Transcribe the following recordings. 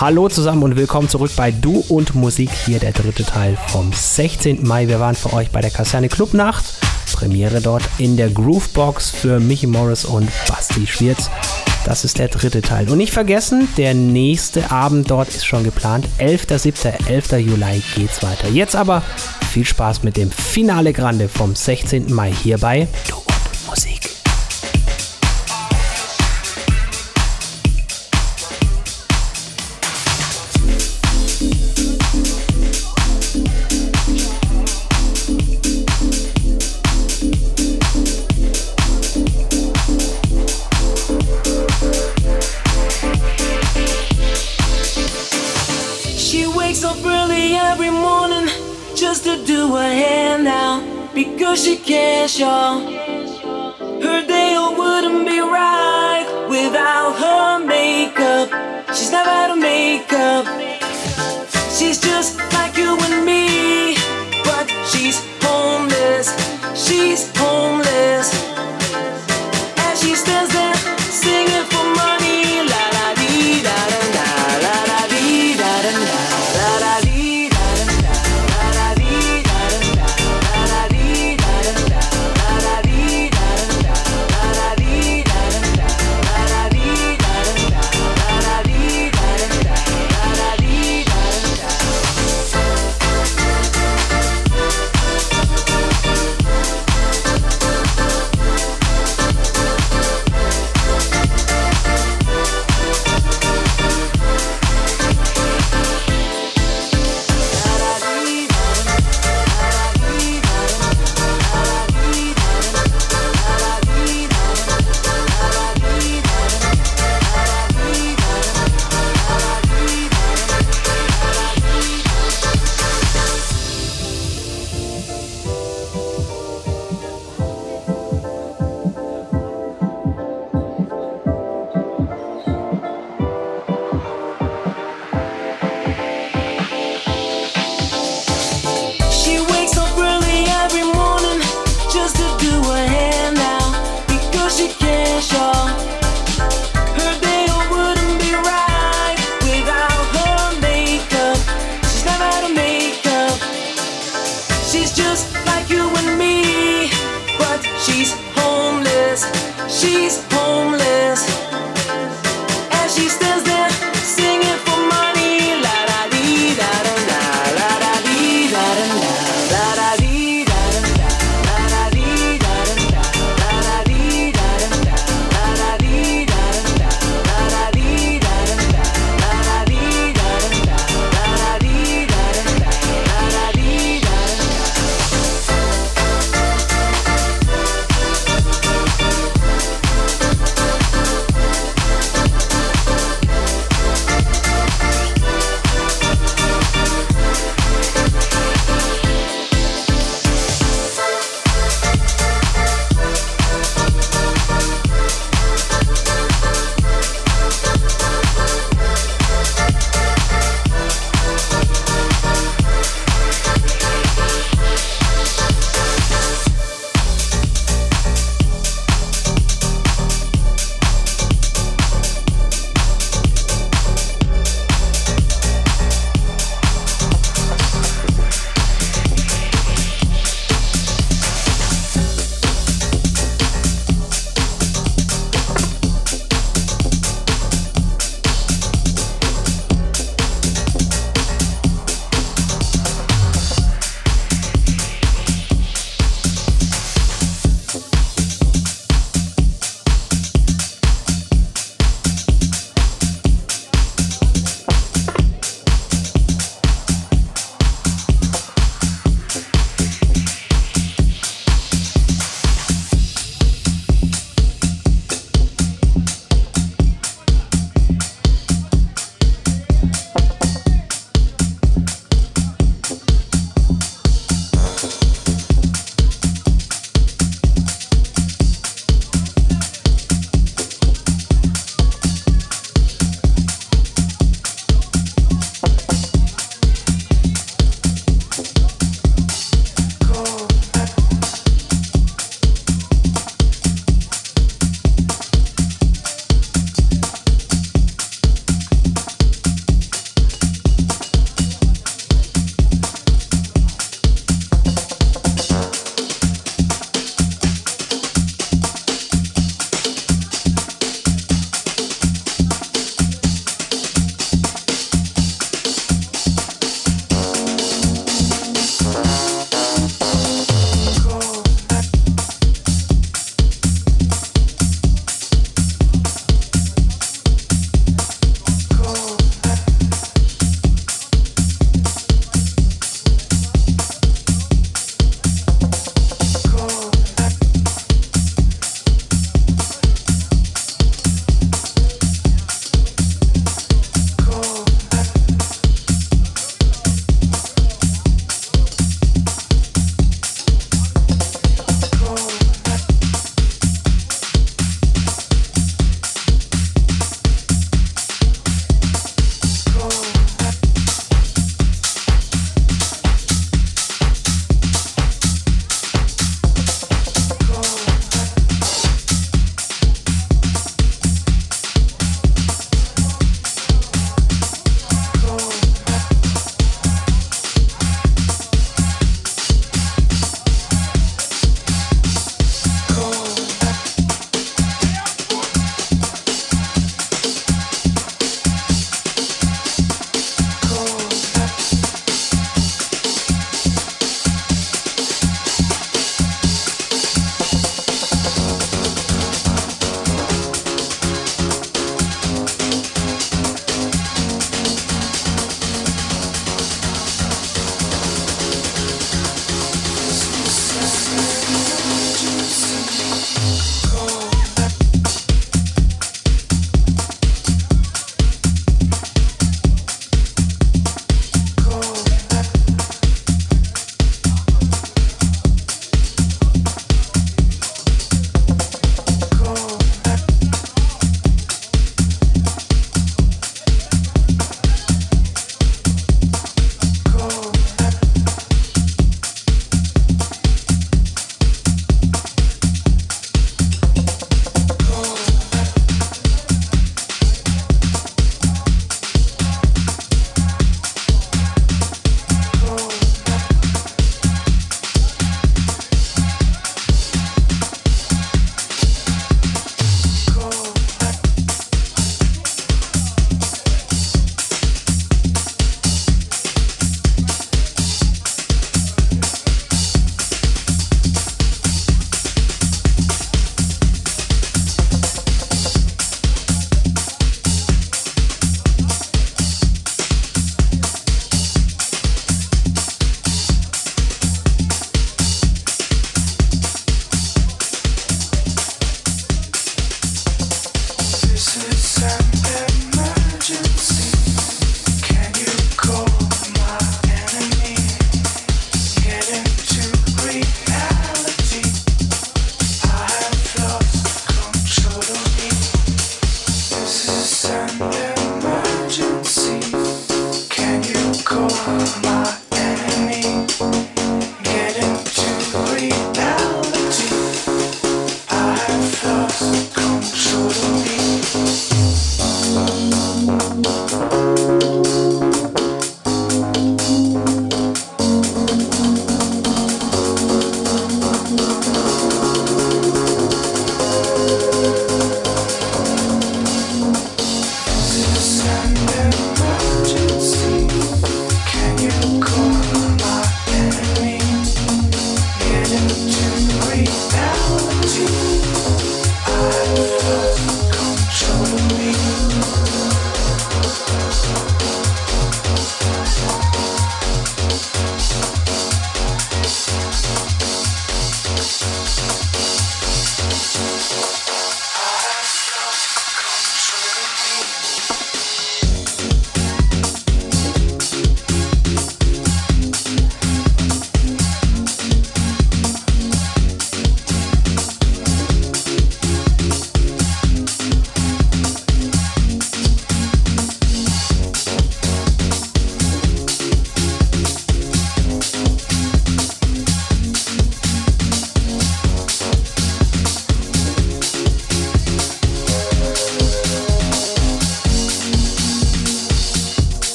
Hallo zusammen und willkommen zurück bei Du und Musik. Hier der dritte Teil vom 16. Mai. Wir waren für euch bei der Kaserne Clubnacht. Premiere dort in der Groovebox für Michi Morris und Basti Schwierz. Das ist der dritte Teil. Und nicht vergessen, der nächste Abend dort ist schon geplant. 11.07., 11. Juli geht's weiter. Jetzt aber viel Spaß mit dem Finale Grande vom 16. Mai hierbei Du und Musik. Because she cares, y'all. Her day wouldn't be right without her makeup. She's never had a makeup. She's just like you and me, but she's homeless. She's homeless.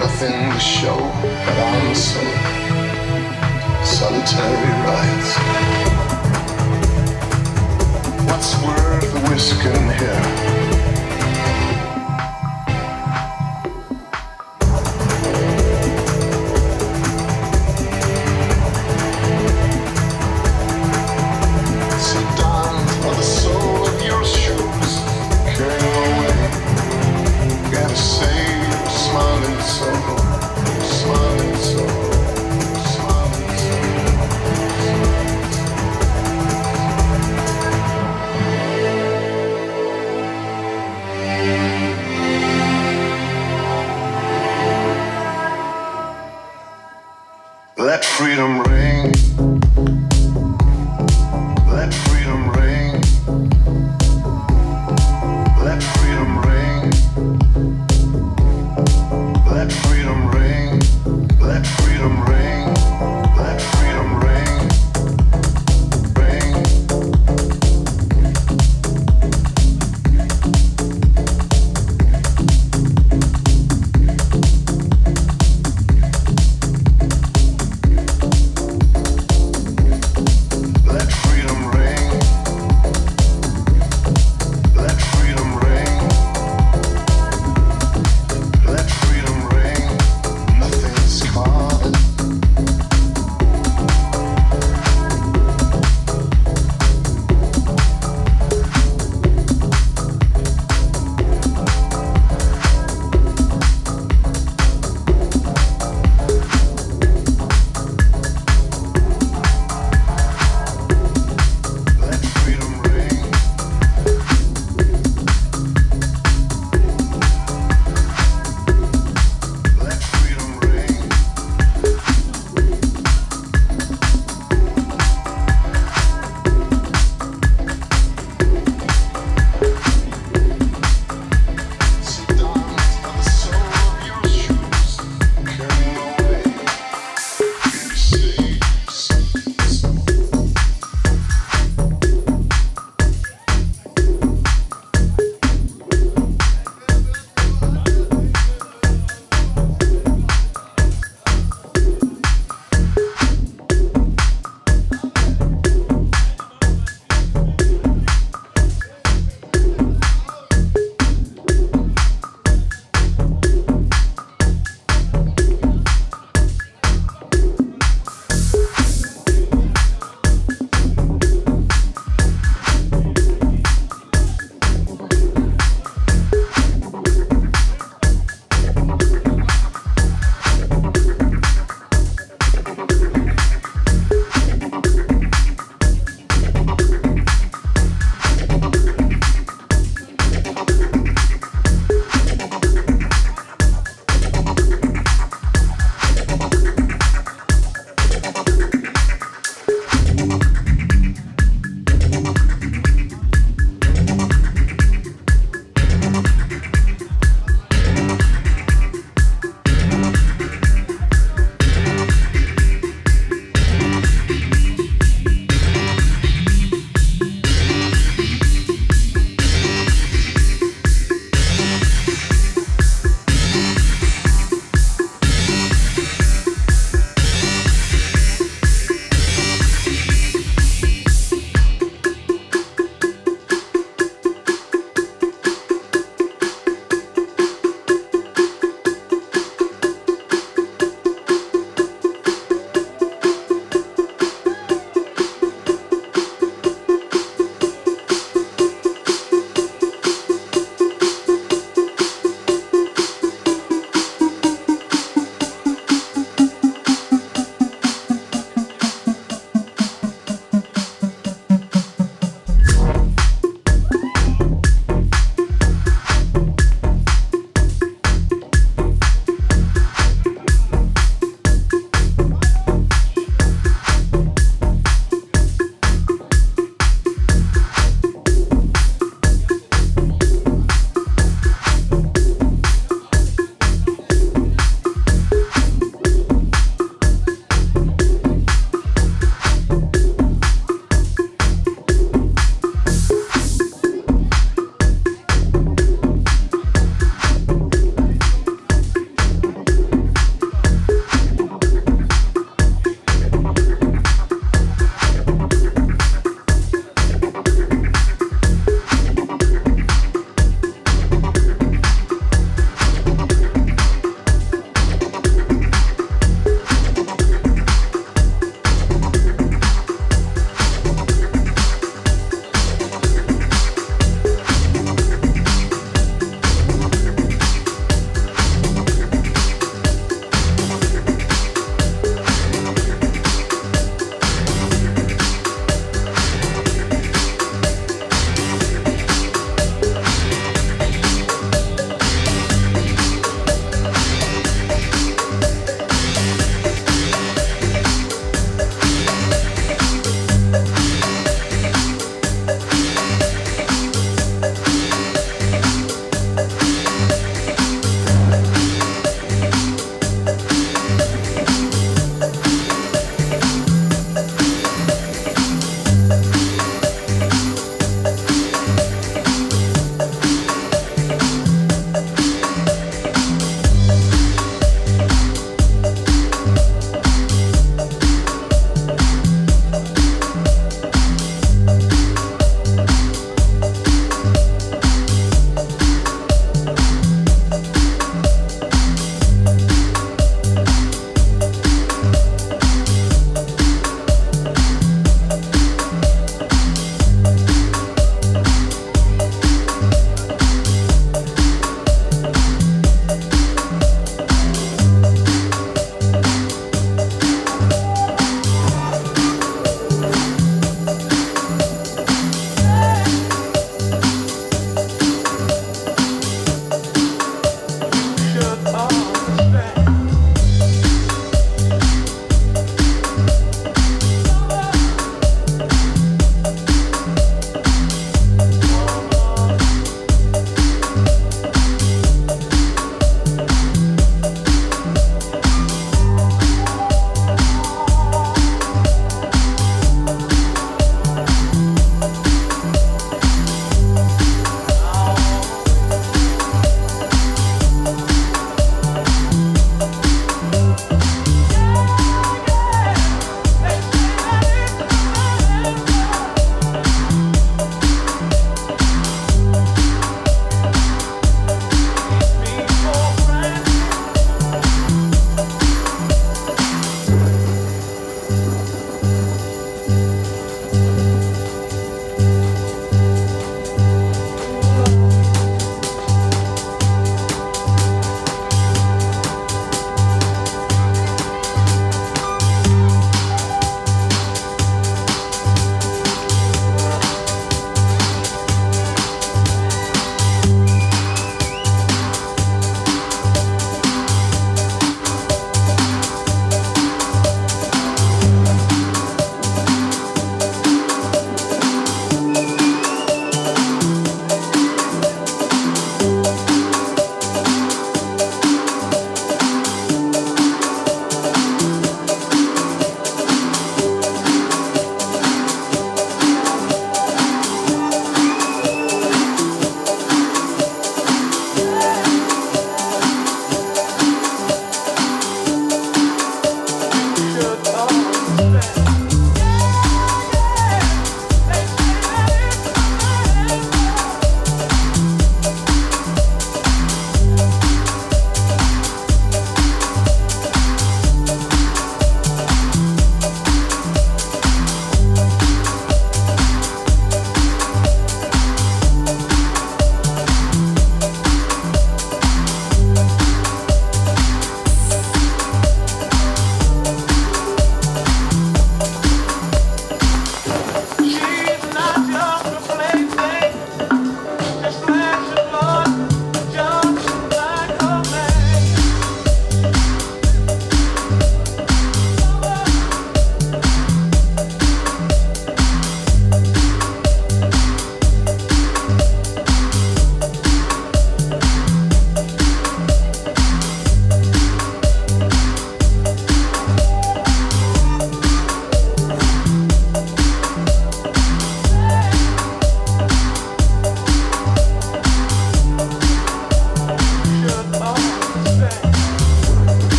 nothing to show but on some solitary rides. What's worth the whisk in here?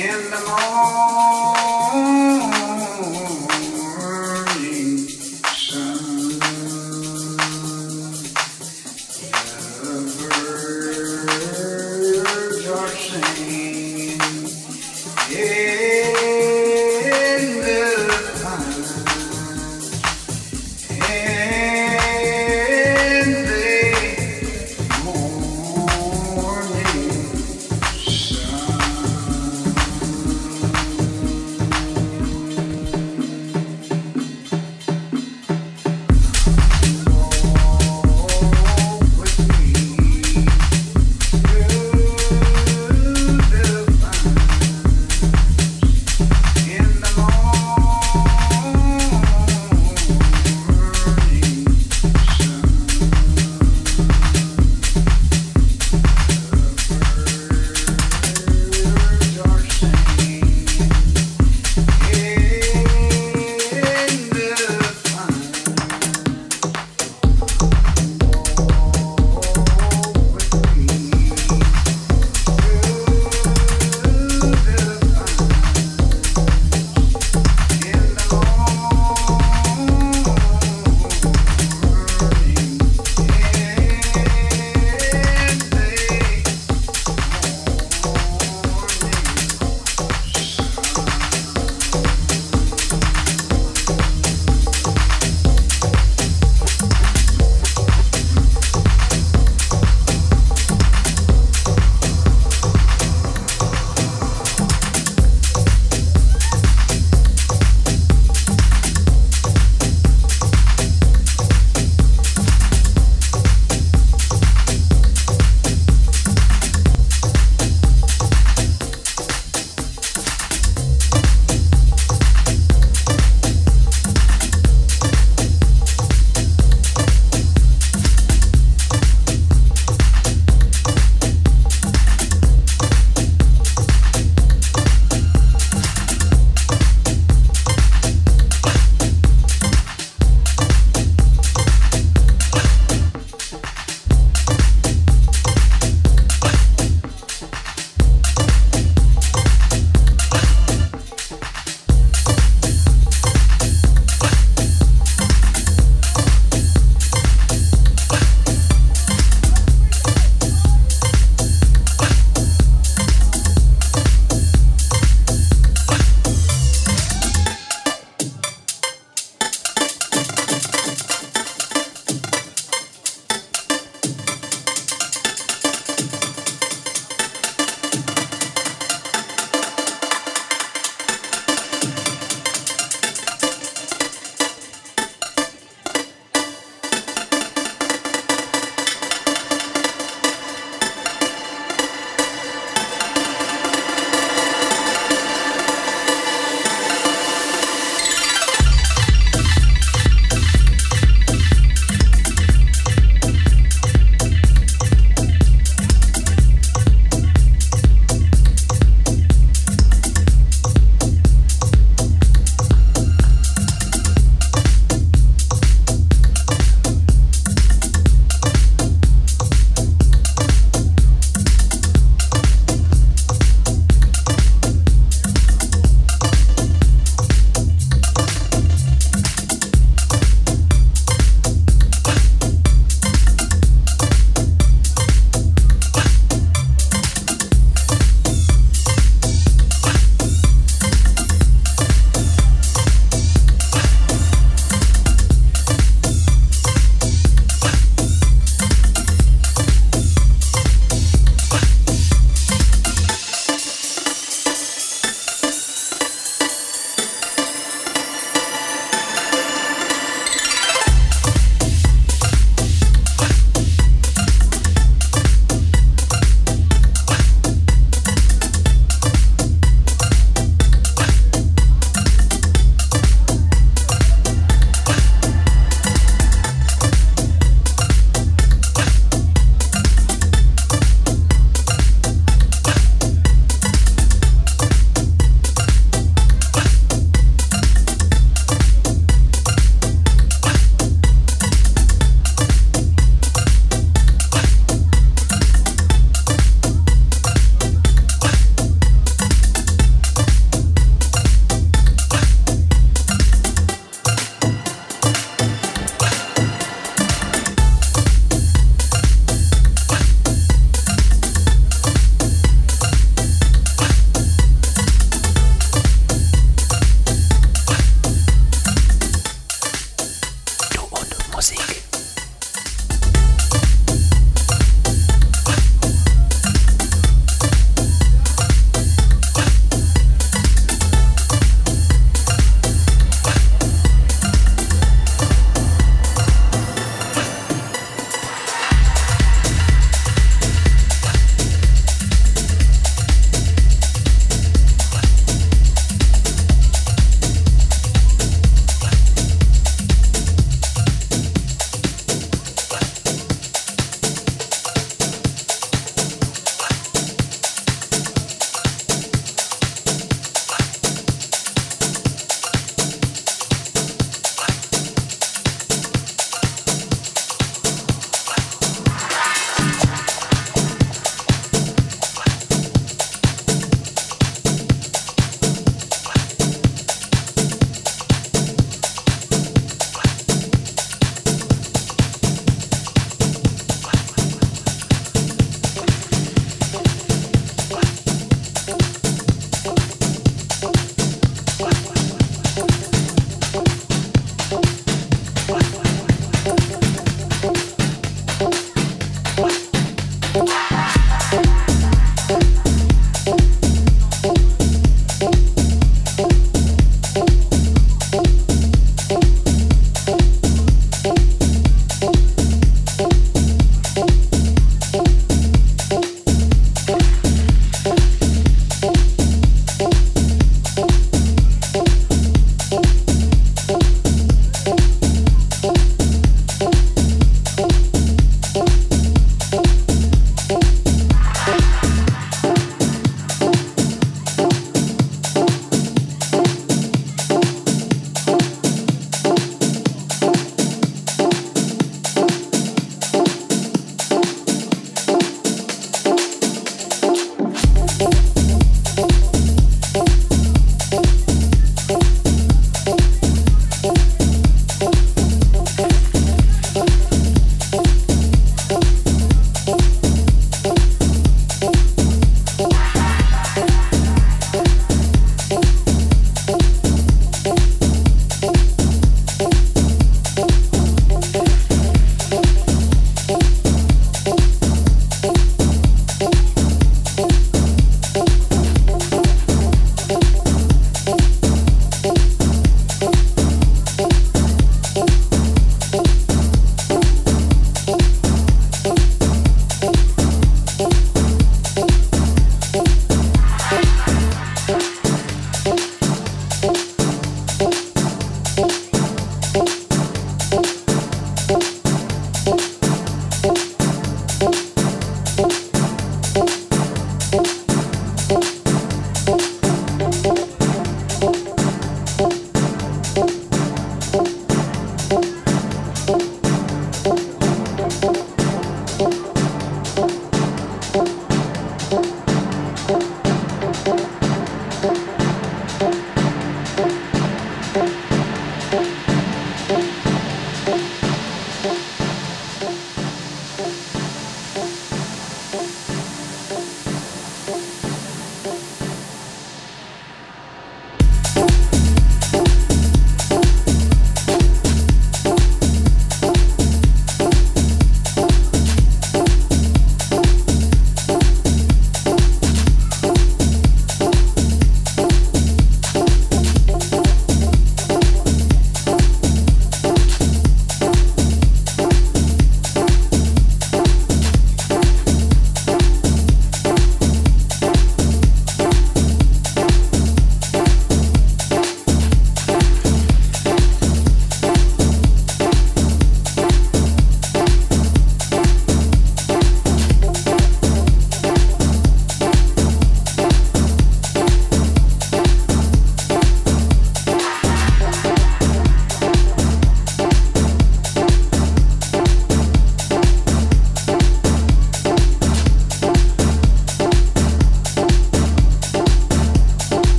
In the morning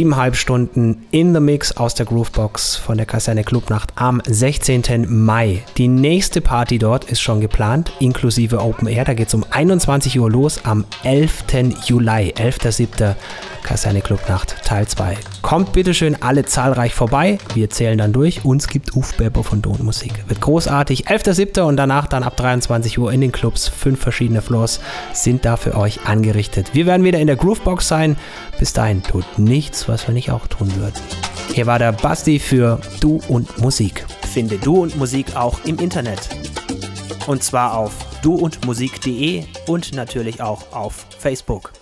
Siebeneinhalb Stunden in the Mix aus der Groovebox von der Kaserne Clubnacht am 16. Mai. Die nächste Party dort ist schon geplant, inklusive Open Air. Da geht es um 21 Uhr los am 11. Juli, 11.07. Kaserne Clubnacht Teil 2. Kommt bitteschön alle zahlreich vorbei. Wir zählen dann durch. Uns gibt Ufbeber von Don Musik. Wird großartig. 11.07. und danach dann ab 23 Uhr in den Clubs. Fünf verschiedene Floors sind da für euch angerichtet. Wir werden wieder in der Groovebox sein. Bis dahin tut nichts, was wir nicht auch tun würden. Hier war der Basti für Du und Musik. Finde Du und Musik auch im Internet. Und zwar auf duundmusik.de und natürlich auch auf Facebook.